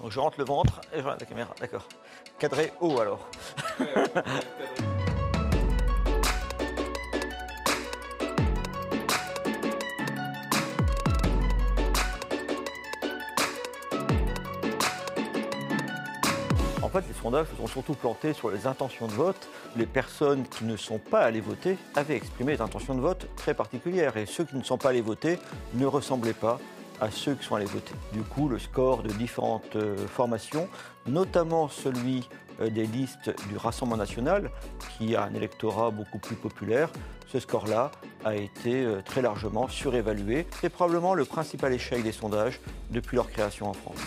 Donc je rentre le ventre et je regarde la caméra, d'accord. Cadré haut alors. En fait, les sondages se sont surtout plantés sur les intentions de vote. Les personnes qui ne sont pas allées voter avaient exprimé des intentions de vote très particulières et ceux qui ne sont pas allés voter ne ressemblaient pas à ceux qui sont allés voter. Du coup, le score de différentes euh, formations, notamment celui euh, des listes du Rassemblement national, qui a un électorat beaucoup plus populaire, ce score-là a été euh, très largement surévalué. C'est probablement le principal échec des sondages depuis leur création en France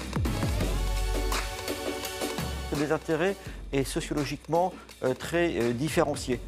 des intérêts est sociologiquement très différencié.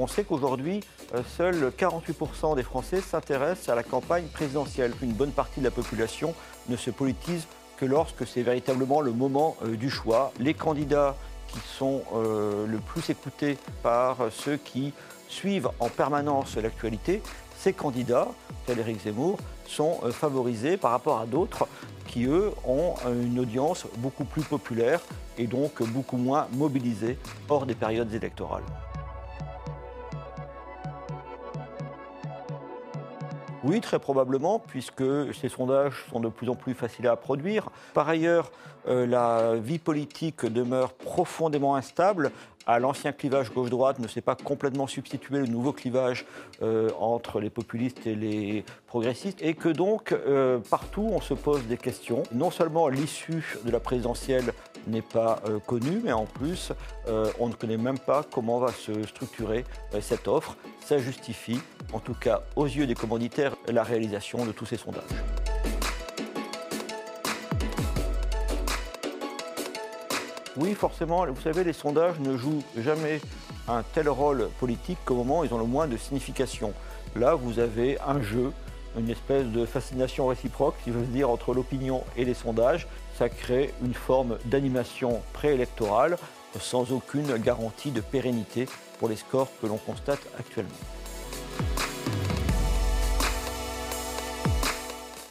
On sait qu'aujourd'hui, euh, seuls 48% des Français s'intéressent à la campagne présidentielle. Une bonne partie de la population ne se politise que lorsque c'est véritablement le moment du choix. Les candidats qui sont le plus écoutés par ceux qui suivent en permanence l'actualité, ces candidats, tel Éric Zemmour, sont favorisés par rapport à d'autres qui, eux, ont une audience beaucoup plus populaire et donc beaucoup moins mobilisée hors des périodes électorales. Oui, très probablement, puisque ces sondages sont de plus en plus faciles à produire. Par ailleurs, euh, la vie politique demeure profondément instable à l'ancien clivage gauche-droite ne s'est pas complètement substitué le nouveau clivage euh, entre les populistes et les progressistes, et que donc euh, partout on se pose des questions. Non seulement l'issue de la présidentielle n'est pas euh, connue, mais en plus on ne connaît même pas comment va se structurer cette offre. Ça justifie, en tout cas aux yeux des commanditaires, la réalisation de tous ces sondages. Oui, forcément, vous savez, les sondages ne jouent jamais un tel rôle politique qu'au moment où ils ont le moins de signification. Là, vous avez un jeu, une espèce de fascination réciproque, si veux dire, entre l'opinion et les sondages. Ça crée une forme d'animation préélectorale sans aucune garantie de pérennité pour les scores que l'on constate actuellement.